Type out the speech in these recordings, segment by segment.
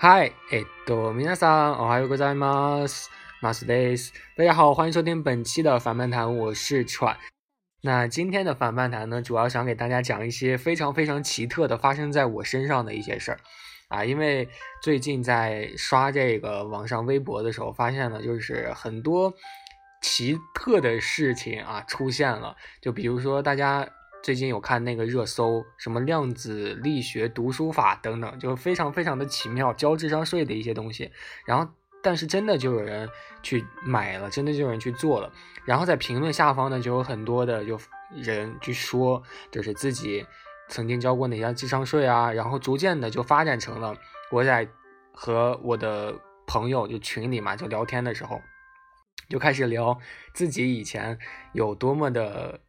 嗨，えっと、皆さん、おはようございます。マスです。大家好，欢迎收听本期的反叛谈，我是川。那今天的反叛谈呢，主要想给大家讲一些非常非常奇特的发生在我身上的一些事儿啊。因为最近在刷这个网上微博的时候，发现了就是很多奇特的事情啊出现了。就比如说大家 最近有看那个热搜，什么量子力学读书法等等，就非常非常的奇妙，交智商税的一些东西。然后，但是真的就有人去买了，真的就有人去做了。然后在评论下方呢，就有很多的就人去说，就是自己曾经交过哪些智商税啊，然后逐渐的就发展成了我在和我的朋友就群里嘛就聊天的时候，就开始聊自己以前有多么的。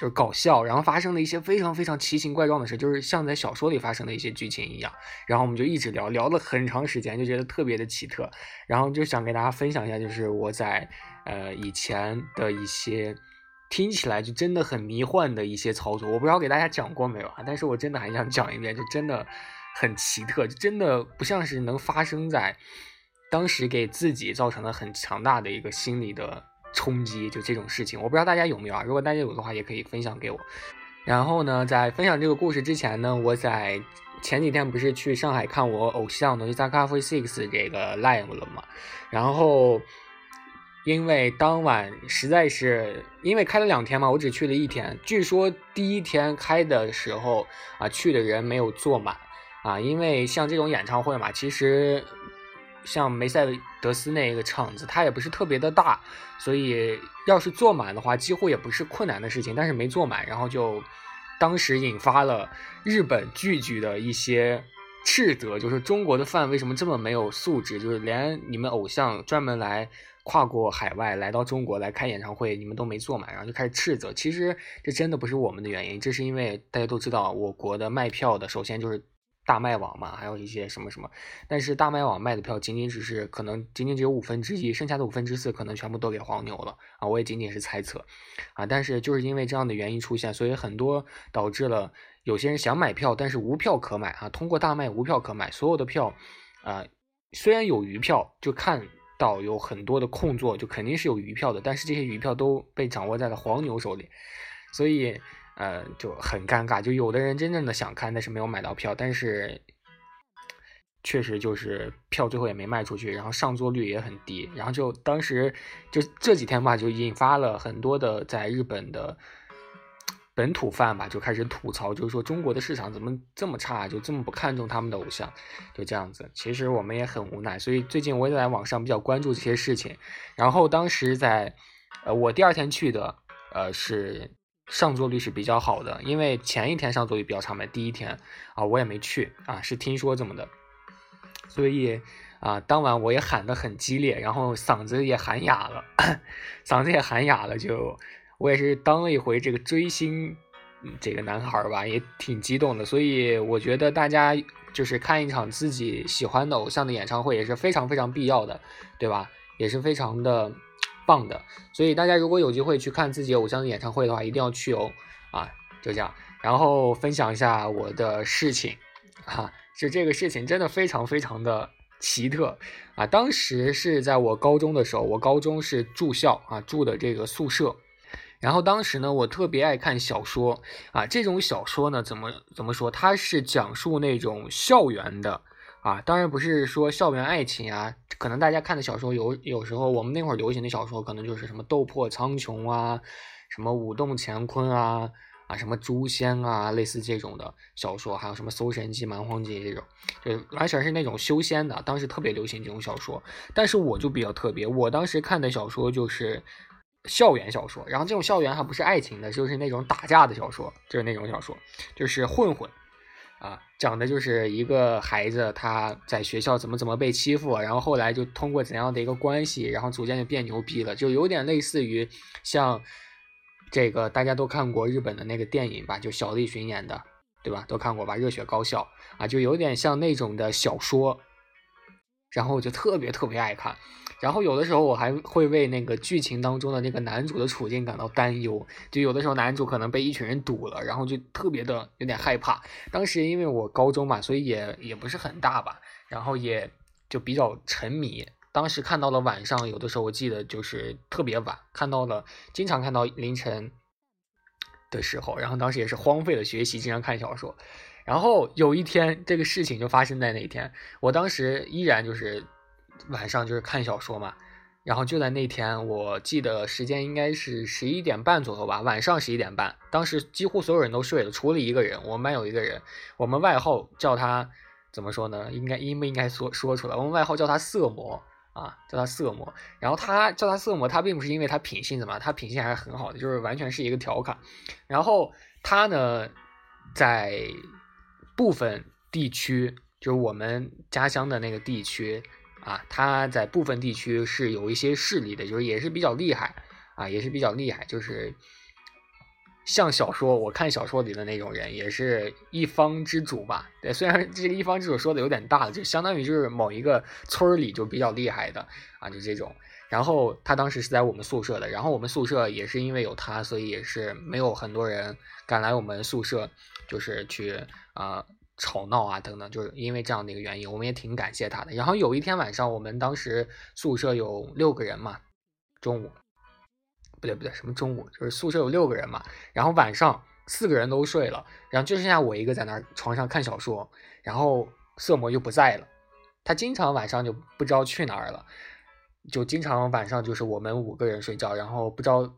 就是搞笑，然后发生了一些非常非常奇形怪状的事，就是像在小说里发生的一些剧情一样。然后我们就一直聊聊了很长时间，就觉得特别的奇特。然后就想给大家分享一下，就是我在呃以前的一些听起来就真的很迷幻的一些操作。我不知道给大家讲过没有啊？但是我真的很想讲一遍，就真的很奇特，就真的不像是能发生在当时给自己造成了很强大的一个心理的。冲击就这种事情，我不知道大家有没有啊？如果大家有的话，也可以分享给我。然后呢，在分享这个故事之前呢，我在前几天不是去上海看我偶像的 z a k a f e Six 这个 live 了嘛？然后因为当晚实在是因为开了两天嘛，我只去了一天。据说第一天开的时候啊，去的人没有坐满啊，因为像这种演唱会嘛，其实。像梅赛德斯那个场子，它也不是特别的大，所以要是坐满的话，几乎也不是困难的事情。但是没坐满，然后就当时引发了日本剧剧的一些斥责，就是中国的饭为什么这么没有素质？就是连你们偶像专门来跨过海外来到中国来开演唱会，你们都没坐满，然后就开始斥责。其实这真的不是我们的原因，这是因为大家都知道，我国的卖票的首先就是。大麦网嘛，还有一些什么什么，但是大麦网卖的票仅仅只是可能仅仅只有五分之一，剩下的五分之四可能全部都给黄牛了啊！我也仅仅是猜测啊，但是就是因为这样的原因出现，所以很多导致了有些人想买票，但是无票可买啊。通过大麦无票可买，所有的票啊，虽然有余票，就看到有很多的空座，就肯定是有余票的，但是这些余票都被掌握在了黄牛手里，所以。呃，就很尴尬，就有的人真正的想看，但是没有买到票，但是确实就是票最后也没卖出去，然后上座率也很低，然后就当时就这几天吧，就引发了很多的在日本的本土饭吧，就开始吐槽，就是说中国的市场怎么这么差，就这么不看重他们的偶像，就这样子。其实我们也很无奈，所以最近我也在网上比较关注这些事情。然后当时在呃，我第二天去的，呃是。上座率是比较好的，因为前一天上座率比较差嘛，第一天啊我也没去啊，是听说怎么的，所以啊当晚我也喊得很激烈，然后嗓子也喊哑了，嗓子也喊哑了，就我也是当了一回这个追星这个男孩吧，也挺激动的，所以我觉得大家就是看一场自己喜欢的偶像的演唱会也是非常非常必要的，对吧？也是非常的。棒的，所以大家如果有机会去看自己偶像的演唱会的话，一定要去哦！啊，就这样，然后分享一下我的事情，哈，是这个事情真的非常非常的奇特啊！当时是在我高中的时候，我高中是住校啊，住的这个宿舍，然后当时呢，我特别爱看小说啊，这种小说呢，怎么怎么说，它是讲述那种校园的。啊，当然不是说校园爱情啊，可能大家看的小说有有时候我们那会儿流行的小说可能就是什么斗破苍穹啊，什么武动乾坤啊，啊什么诛仙啊，类似这种的小说，还有什么搜神记、蛮荒记这种，就完全是那种修仙的，当时特别流行这种小说。但是我就比较特别，我当时看的小说就是校园小说，然后这种校园还不是爱情的，就是那种打架的小说，就是那种小说，就是混混。啊，讲的就是一个孩子他在学校怎么怎么被欺负，然后后来就通过怎样的一个关系，然后逐渐就变牛逼了，就有点类似于像这个大家都看过日本的那个电影吧，就小栗旬演的，对吧？都看过吧？热血高校啊，就有点像那种的小说，然后我就特别特别爱看。然后有的时候我还会为那个剧情当中的那个男主的处境感到担忧，就有的时候男主可能被一群人堵了，然后就特别的有点害怕。当时因为我高中嘛，所以也也不是很大吧，然后也就比较沉迷。当时看到了晚上，有的时候我记得就是特别晚，看到了经常看到凌晨的时候，然后当时也是荒废了学习，经常看小说。然后有一天，这个事情就发生在那一天，我当时依然就是晚上就是看小说嘛。然后就在那天，我记得时间应该是十一点半左右吧，晚上十一点半。当时几乎所有人都睡了，除了一个人，我们班有一个人，我们外号叫他怎么说呢？应该应不应该说说出来？我们外号叫他色魔。啊，叫他色魔，然后他叫他色魔，他并不是因为他品性怎么，他品性还是很好的，就是完全是一个调侃。然后他呢，在部分地区，就是我们家乡的那个地区啊，他在部分地区是有一些势力的，就是也是比较厉害啊，也是比较厉害，就是。像小说，我看小说里的那种人，也是一方之主吧？对，虽然这个一方之主说的有点大了，就相当于就是某一个村里就比较厉害的啊，就这种。然后他当时是在我们宿舍的，然后我们宿舍也是因为有他，所以也是没有很多人敢来我们宿舍，就是去啊吵闹啊等等，就是因为这样的一个原因，我们也挺感谢他的。然后有一天晚上，我们当时宿舍有六个人嘛，中午。不对不对，什么中午就是宿舍有六个人嘛，然后晚上四个人都睡了，然后就剩下我一个在那儿床上看小说，然后色魔就不在了，他经常晚上就不知道去哪儿了，就经常晚上就是我们五个人睡觉，然后不知道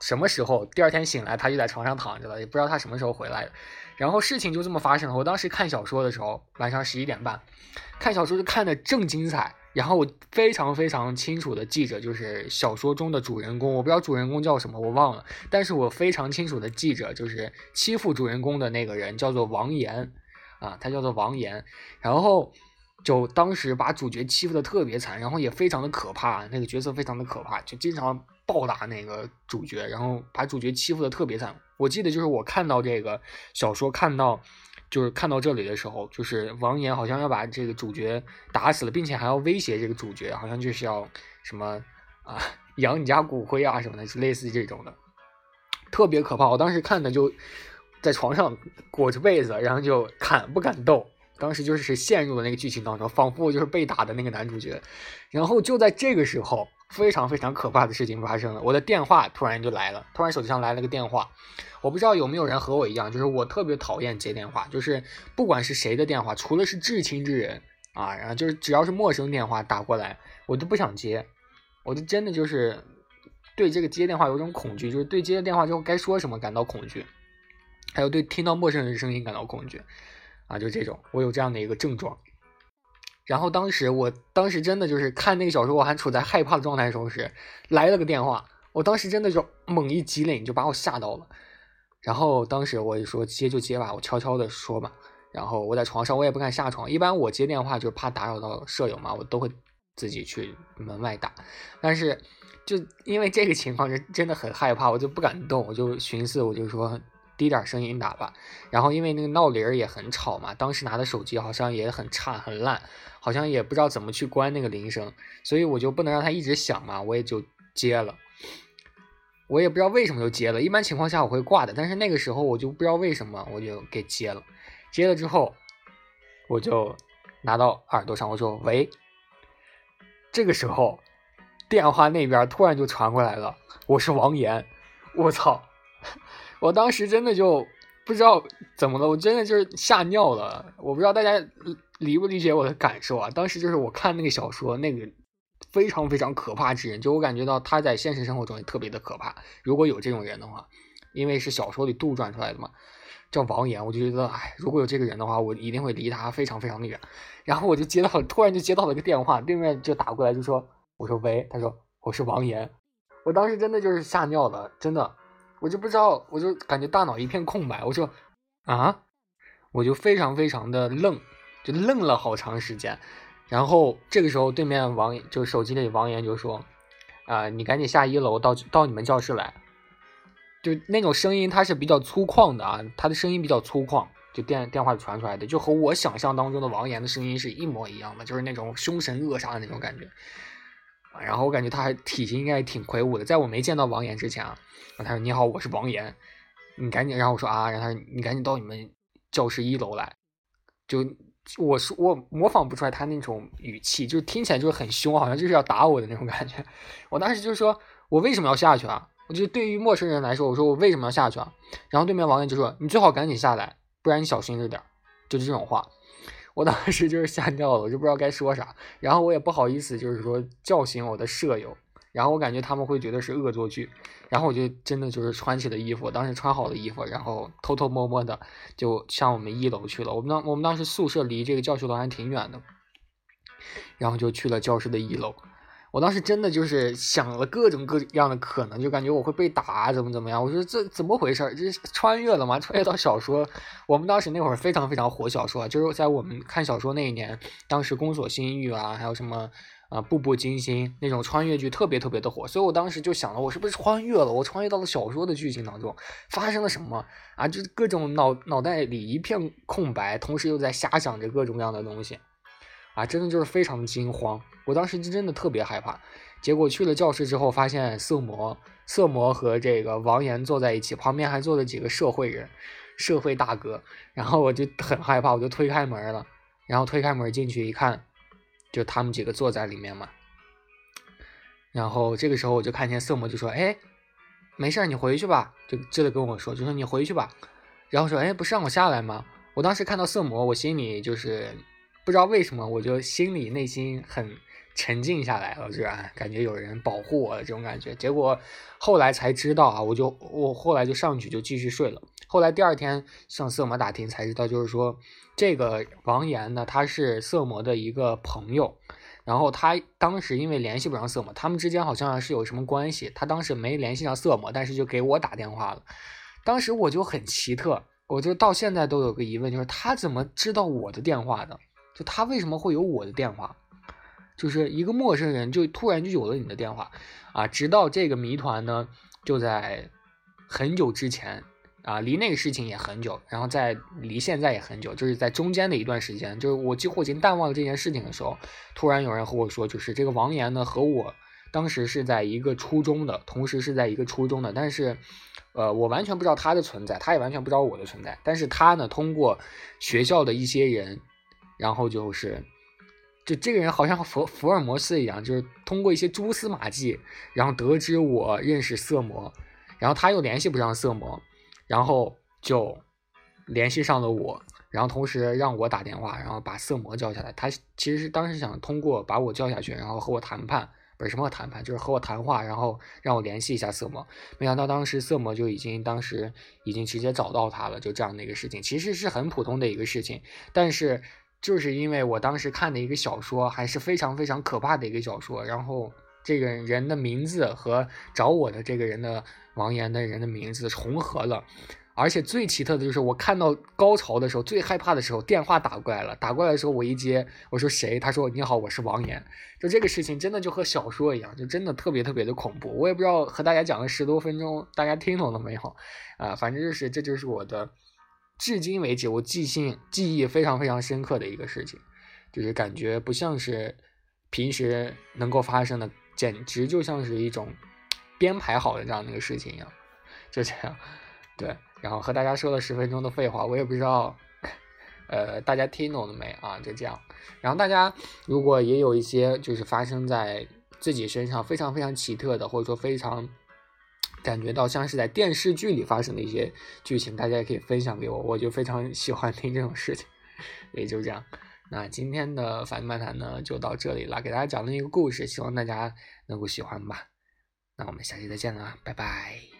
什么时候第二天醒来他就在床上躺着了，也不知道他什么时候回来，然后事情就这么发生了。我当时看小说的时候，晚上十一点半，看小说就看的正精彩。然后我非常非常清楚的记着，就是小说中的主人公，我不知道主人公叫什么，我忘了。但是我非常清楚的记着，就是欺负主人公的那个人叫做王岩，啊，他叫做王岩。然后就当时把主角欺负的特别惨，然后也非常的可怕，那个角色非常的可怕，就经常暴打那个主角，然后把主角欺负的特别惨。我记得就是我看到这个小说，看到。就是看到这里的时候，就是王岩好像要把这个主角打死了，并且还要威胁这个主角，好像就是要什么啊养你家骨灰啊什么的，是类似这种的，特别可怕。我当时看的就在床上裹着被子，然后就看不敢动。当时就是陷入了那个剧情当中，仿佛我就是被打的那个男主角。然后就在这个时候，非常非常可怕的事情发生了，我的电话突然就来了，突然手机上来了个电话。我不知道有没有人和我一样，就是我特别讨厌接电话，就是不管是谁的电话，除了是至亲之人啊，然后就是只要是陌生电话打过来，我都不想接，我就真的就是对这个接电话有种恐惧，就是对接了电话之后该说什么感到恐惧，还有对听到陌生人的声音感到恐惧，啊，就这种，我有这样的一个症状。然后当时我当时真的就是看那个小说，我还处在害怕的状态的时候，是来了个电话，我当时真的就猛一激灵，就把我吓到了。然后当时我就说接就接吧，我悄悄的说嘛。然后我在床上，我也不敢下床。一般我接电话就是怕打扰到舍友嘛，我都会自己去门外打。但是就因为这个情况，是真的很害怕，我就不敢动。我就寻思，我就说低点声音打吧。然后因为那个闹铃也很吵嘛，当时拿的手机好像也很差很烂，好像也不知道怎么去关那个铃声，所以我就不能让它一直响嘛，我也就接了。我也不知道为什么就接了，一般情况下我会挂的，但是那个时候我就不知道为什么我就给接了。接了之后，我就拿到耳朵上，我说：“喂。”这个时候，电话那边突然就传过来了：“我是王岩。”我操！我当时真的就不知道怎么了，我真的就是吓尿了。我不知道大家理不理解我的感受啊？当时就是我看那个小说那个。非常非常可怕之人，就我感觉到他在现实生活中也特别的可怕。如果有这种人的话，因为是小说里杜撰出来的嘛，叫王岩，我就觉得，哎，如果有这个人的话，我一定会离他非常非常的远。然后我就接到，突然就接到了一个电话，对面就打过来，就说，我说喂，他说我是王岩，我当时真的就是吓尿了，真的，我就不知道，我就感觉大脑一片空白，我说啊，我就非常非常的愣，就愣了好长时间。然后这个时候，对面王就手机里王岩就说：“啊，你赶紧下一楼到到你们教室来。”就那种声音，它是比较粗犷的啊，他的声音比较粗犷，就电电话里传出来的，就和我想象当中的王岩的声音是一模一样的，就是那种凶神恶煞的那种感觉。然后我感觉他还体型应该挺魁梧的，在我没见到王岩之前啊，他说：“你好，我是王岩，你赶紧。”然后我说：“啊。”然后他说：“你赶紧到你们教室一楼来。”就。我说我模仿不出来他那种语气，就是听起来就是很凶，好像就是要打我的那种感觉。我当时就是说，我为什么要下去啊？我就对于陌生人来说，我说我为什么要下去啊？然后对面王岩就说，你最好赶紧下来，不然你小心着点，就是这种话。我当时就是吓尿了，我就不知道该说啥，然后我也不好意思，就是说叫醒我的舍友。然后我感觉他们会觉得是恶作剧，然后我就真的就是穿起了衣服，当时穿好了衣服，然后偷偷摸摸的就上我们一楼去了。我们当我们当时宿舍离这个教学楼还挺远的，然后就去了教室的一楼。我当时真的就是想了各种各样的可能，就感觉我会被打，怎么怎么样？我说这怎么回事？这穿越了吗？穿越到小说？我们当时那会儿非常非常火小说，就是在我们看小说那一年，当时宫锁心玉啊，还有什么。啊，步步惊心那种穿越剧特别特别的火，所以我当时就想了，我是不是穿越了？我穿越到了小说的剧情当中，发生了什么啊？就是各种脑脑袋里一片空白，同时又在瞎想着各种各样的东西，啊，真的就是非常的惊慌。我当时就真的特别害怕。结果去了教室之后，发现色魔色魔和这个王岩坐在一起，旁边还坐了几个社会人、社会大哥，然后我就很害怕，我就推开门了，然后推开门进去一看。就他们几个坐在里面嘛，然后这个时候我就看见色魔就说：“哎，没事你回去吧。”就这的跟我说，就说你回去吧。然后说：“哎，不是让我下来吗？”我当时看到色魔，我心里就是不知道为什么，我就心里内心很沉静下来了，就感觉有人保护我的这种感觉。结果后来才知道啊，我就我后来就上去就继续睡了。后来第二天上色魔打听才知道，就是说。这个王岩呢，他是色魔的一个朋友，然后他当时因为联系不上色魔，他们之间好像是有什么关系，他当时没联系上色魔，但是就给我打电话了。当时我就很奇特，我就到现在都有个疑问，就是他怎么知道我的电话的？就他为什么会有我的电话？就是一个陌生人就突然就有了你的电话啊！直到这个谜团呢，就在很久之前。啊，离那个事情也很久，然后在离现在也很久，就是在中间的一段时间，就是我几乎已经淡忘了这件事情的时候，突然有人和我说，就是这个王岩呢和我当时是在一个初中的，同时是在一个初中的，但是，呃，我完全不知道他的存在，他也完全不知道我的存在，但是他呢通过学校的一些人，然后就是，就这个人好像福福尔摩斯一样，就是通过一些蛛丝马迹，然后得知我认识色魔，然后他又联系不上色魔。然后就联系上了我，然后同时让我打电话，然后把色魔叫下来。他其实是当时想通过把我叫下去，然后和我谈判，不是什么谈判，就是和我谈话，然后让我联系一下色魔。没想到当时色魔就已经当时已经直接找到他了，就这样的一个事情，其实是很普通的一个事情。但是就是因为我当时看的一个小说，还是非常非常可怕的一个小说，然后这个人的名字和找我的这个人的。王岩的人的名字重合了，而且最奇特的就是我看到高潮的时候，最害怕的时候，电话打过来了。打过来的时候，我一接，我说谁？他说你好，我是王岩。就这个事情真的就和小说一样，就真的特别特别的恐怖。我也不知道和大家讲了十多分钟，大家听懂了没有？啊，反正就是这就是我的至今为止我记性记忆非常非常深刻的一个事情，就是感觉不像是平时能够发生的，简直就像是一种。编排好的这样的一个事情一样，就这样，对，然后和大家说了十分钟的废话，我也不知道，呃，大家听懂了没啊？就这样，然后大家如果也有一些就是发生在自己身上非常非常奇特的，或者说非常感觉到像是在电视剧里发生的一些剧情，大家也可以分享给我，我就非常喜欢听这种事情，也就这样。那今天的反漫谈呢就到这里了，给大家讲了一个故事，希望大家能够喜欢吧。那我们下期再见了，拜拜。